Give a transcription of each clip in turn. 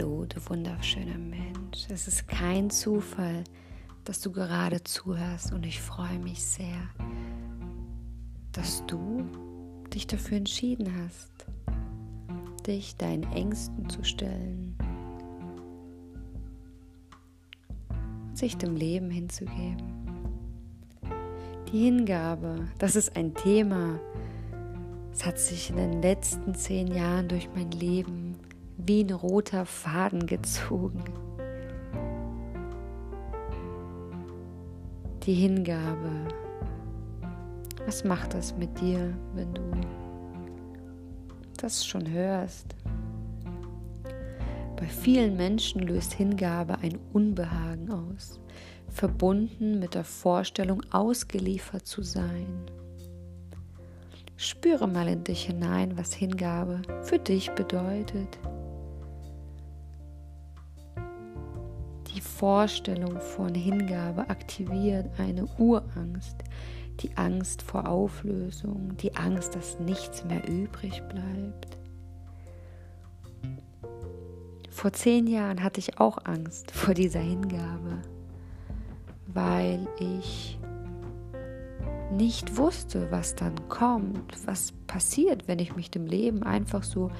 Hallo, du wunderschöner Mensch. Es ist kein Zufall, dass du gerade zuhörst und ich freue mich sehr, dass du dich dafür entschieden hast, dich deinen Ängsten zu stellen und sich dem Leben hinzugeben. Die Hingabe, das ist ein Thema, es hat sich in den letzten zehn Jahren durch mein Leben wie ein roter Faden gezogen. Die Hingabe. Was macht das mit dir, wenn du das schon hörst? Bei vielen Menschen löst Hingabe ein Unbehagen aus, verbunden mit der Vorstellung, ausgeliefert zu sein. Spüre mal in dich hinein, was Hingabe für dich bedeutet. Die Vorstellung von Hingabe aktiviert eine Urangst, die Angst vor Auflösung, die Angst, dass nichts mehr übrig bleibt. Vor zehn Jahren hatte ich auch Angst vor dieser Hingabe, weil ich nicht wusste, was dann kommt, was passiert, wenn ich mich dem Leben einfach so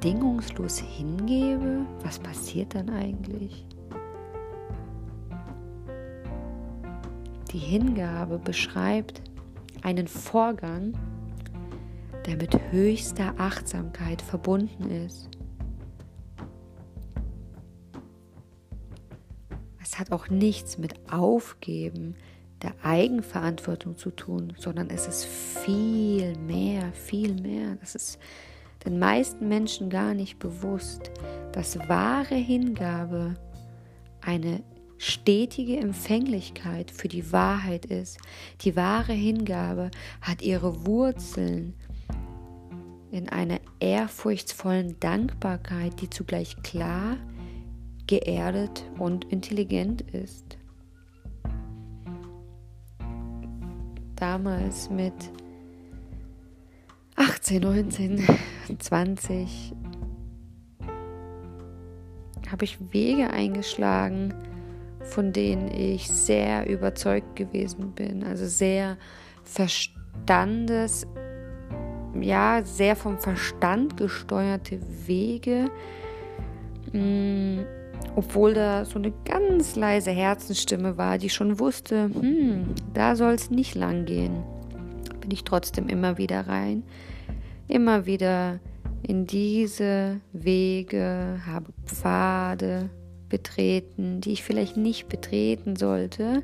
bedingungslos hingebe. Was passiert dann eigentlich? Die Hingabe beschreibt einen Vorgang, der mit höchster Achtsamkeit verbunden ist. Es hat auch nichts mit Aufgeben, der Eigenverantwortung zu tun, sondern es ist viel mehr, viel mehr. Das ist den meisten Menschen gar nicht bewusst, dass wahre Hingabe eine stetige Empfänglichkeit für die Wahrheit ist. Die wahre Hingabe hat ihre Wurzeln in einer ehrfurchtsvollen Dankbarkeit, die zugleich klar, geerdet und intelligent ist. damals mit 18, 19, 20 habe ich Wege eingeschlagen, von denen ich sehr überzeugt gewesen bin. Also sehr Verstandes, ja, sehr vom Verstand gesteuerte Wege. Mh, mm, obwohl da so eine ganz leise Herzensstimme war, die schon wusste, hm, da soll es nicht lang gehen, bin ich trotzdem immer wieder rein, immer wieder in diese Wege, habe Pfade betreten, die ich vielleicht nicht betreten sollte.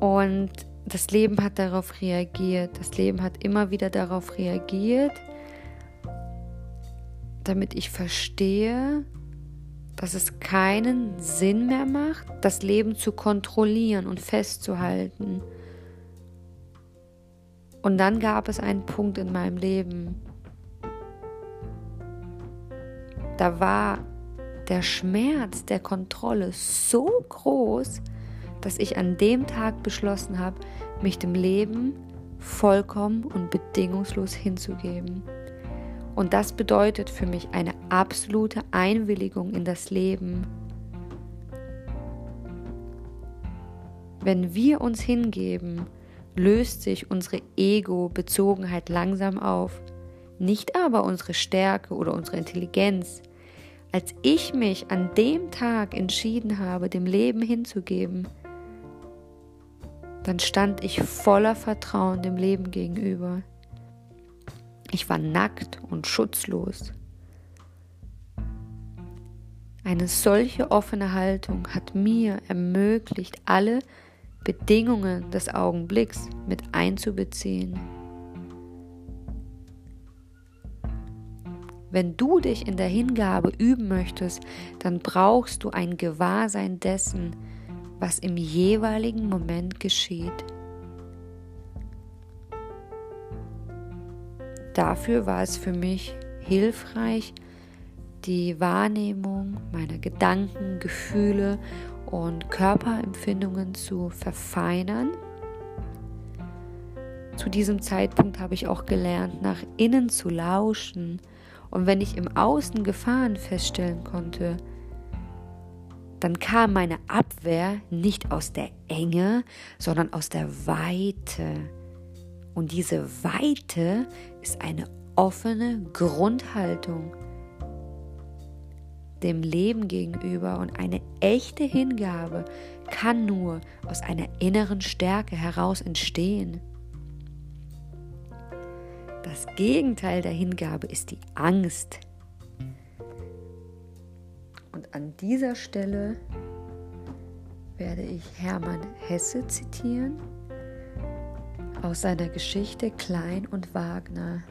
Und das Leben hat darauf reagiert. Das Leben hat immer wieder darauf reagiert, damit ich verstehe, dass es keinen Sinn mehr macht, das Leben zu kontrollieren und festzuhalten. Und dann gab es einen Punkt in meinem Leben, da war der Schmerz der Kontrolle so groß, dass ich an dem Tag beschlossen habe, mich dem Leben vollkommen und bedingungslos hinzugeben. Und das bedeutet für mich eine absolute Einwilligung in das Leben. Wenn wir uns hingeben, löst sich unsere Ego-Bezogenheit langsam auf, nicht aber unsere Stärke oder unsere Intelligenz. Als ich mich an dem Tag entschieden habe, dem Leben hinzugeben, dann stand ich voller Vertrauen dem Leben gegenüber. Ich war nackt und schutzlos. Eine solche offene Haltung hat mir ermöglicht, alle Bedingungen des Augenblicks mit einzubeziehen. Wenn du dich in der Hingabe üben möchtest, dann brauchst du ein Gewahrsein dessen, was im jeweiligen Moment geschieht. dafür war es für mich hilfreich, die Wahrnehmung meiner Gedanken, Gefühle und Körperempfindungen zu verfeinern. Zu diesem Zeitpunkt habe ich auch gelernt, nach innen zu lauschen Und wenn ich im Außen Gefahren feststellen konnte, dann kam meine Abwehr nicht aus der Enge, sondern aus der Weite. Und diese Weite ist eine offene Grundhaltung dem Leben gegenüber und eine echte Hingabe kann nur aus einer inneren Stärke heraus entstehen. Das Gegenteil der Hingabe ist die Angst. Und an dieser Stelle werde ich Hermann Hesse zitieren aus seiner Geschichte Klein und Wagner.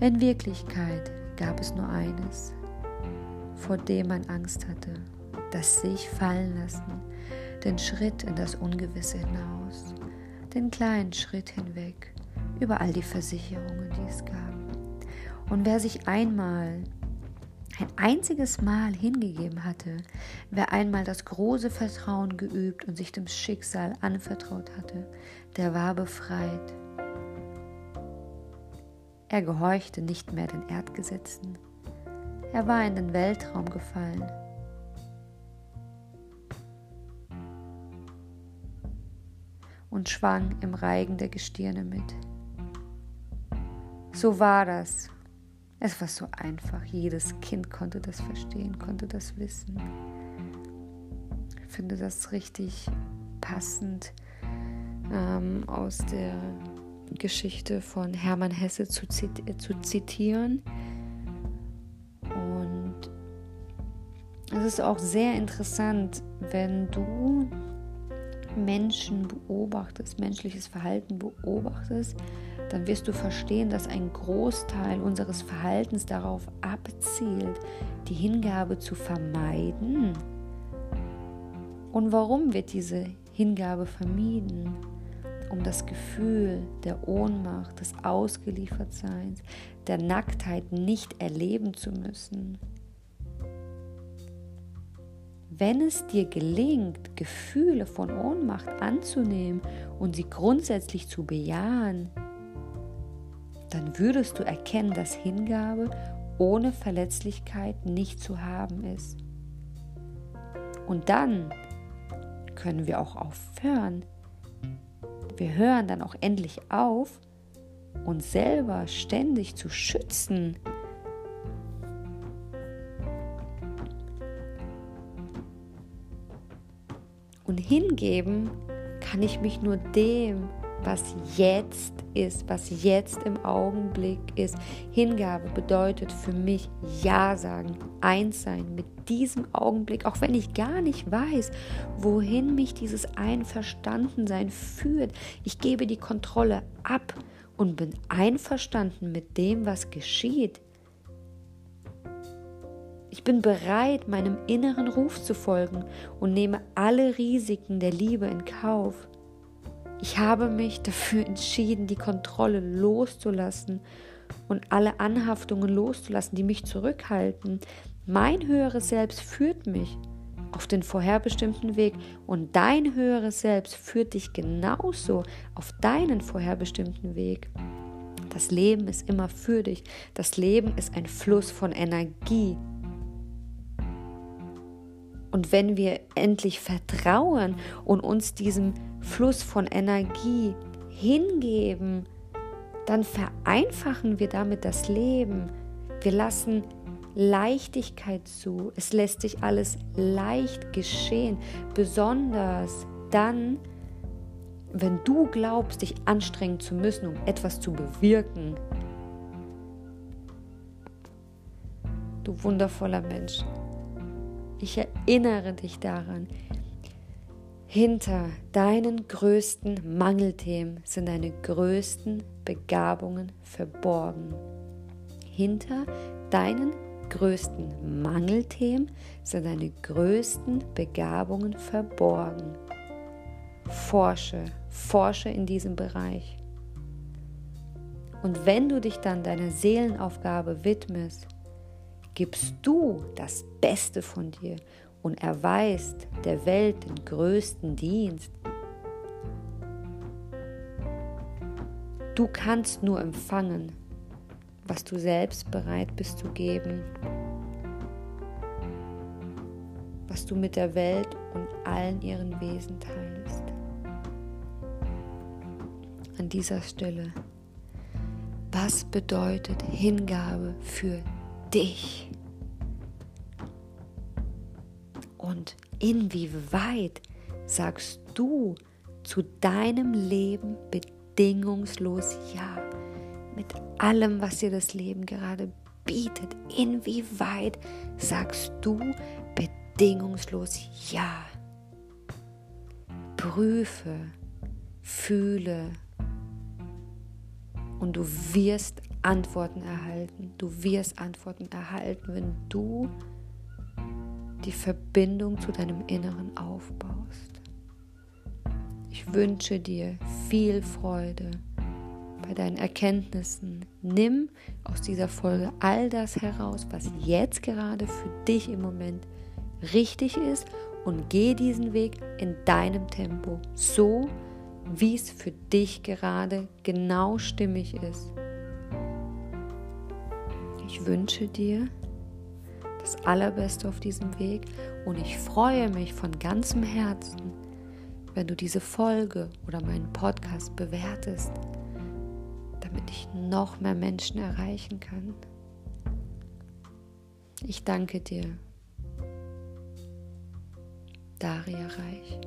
In Wirklichkeit gab es nur eines, vor dem man Angst hatte, das sich fallen lassen, den Schritt in das Ungewisse hinaus, den kleinen Schritt hinweg über all die Versicherungen, die es gab. Und wer sich einmal ein einziges Mal hingegeben hatte, wer einmal das große Vertrauen geübt und sich dem Schicksal anvertraut hatte, der war befreit. Er gehorchte nicht mehr den Erdgesetzen. Er war in den Weltraum gefallen. und schwang im Reigen der Gestirne mit. So war das es war so einfach. Jedes Kind konnte das verstehen, konnte das wissen. Ich finde das richtig passend ähm, aus der Geschichte von Hermann Hesse zu, zit äh, zu zitieren. Und es ist auch sehr interessant, wenn du Menschen beobachtest, menschliches Verhalten beobachtest, dann wirst du verstehen, dass ein Großteil unseres Verhaltens darauf abzielt, die Hingabe zu vermeiden. Und warum wird diese Hingabe vermieden? Um das Gefühl der Ohnmacht, des Ausgeliefertseins, der Nacktheit nicht erleben zu müssen. Wenn es dir gelingt, Gefühle von Ohnmacht anzunehmen und sie grundsätzlich zu bejahen, dann würdest du erkennen, dass Hingabe ohne Verletzlichkeit nicht zu haben ist. Und dann können wir auch aufhören. Wir hören dann auch endlich auf, uns selber ständig zu schützen. Hingeben kann ich mich nur dem, was jetzt ist, was jetzt im Augenblick ist. Hingabe bedeutet für mich Ja sagen, eins sein mit diesem Augenblick, auch wenn ich gar nicht weiß, wohin mich dieses Einverstandensein führt. Ich gebe die Kontrolle ab und bin einverstanden mit dem, was geschieht. Ich bin bereit, meinem inneren Ruf zu folgen und nehme alle Risiken der Liebe in Kauf. Ich habe mich dafür entschieden, die Kontrolle loszulassen und alle Anhaftungen loszulassen, die mich zurückhalten. Mein höheres Selbst führt mich auf den vorherbestimmten Weg und dein höheres Selbst führt dich genauso auf deinen vorherbestimmten Weg. Das Leben ist immer für dich. Das Leben ist ein Fluss von Energie. Und wenn wir endlich vertrauen und uns diesem Fluss von Energie hingeben, dann vereinfachen wir damit das Leben. Wir lassen Leichtigkeit zu. Es lässt sich alles leicht geschehen, besonders dann, wenn du glaubst, dich anstrengen zu müssen, um etwas zu bewirken. Du wundervoller Mensch. Ich erinnere dich daran, hinter deinen größten Mangelthemen sind deine größten Begabungen verborgen. Hinter deinen größten Mangelthemen sind deine größten Begabungen verborgen. Forsche, forsche in diesem Bereich. Und wenn du dich dann deiner Seelenaufgabe widmest, gibst du das Beste von dir und erweist der Welt den größten Dienst. Du kannst nur empfangen, was du selbst bereit bist zu geben, was du mit der Welt und allen ihren Wesen teilst. An dieser Stelle, was bedeutet Hingabe für dich? Und inwieweit sagst du zu deinem Leben bedingungslos Ja? Mit allem, was dir das Leben gerade bietet. Inwieweit sagst du bedingungslos Ja? Prüfe, fühle und du wirst Antworten erhalten. Du wirst Antworten erhalten, wenn du die Verbindung zu deinem Inneren aufbaust. Ich wünsche dir viel Freude bei deinen Erkenntnissen. Nimm aus dieser Folge all das heraus, was jetzt gerade für dich im Moment richtig ist und geh diesen Weg in deinem Tempo, so wie es für dich gerade genau stimmig ist. Ich wünsche dir, das Allerbeste auf diesem Weg und ich freue mich von ganzem Herzen, wenn du diese Folge oder meinen Podcast bewertest, damit ich noch mehr Menschen erreichen kann. Ich danke dir. Daria Reich.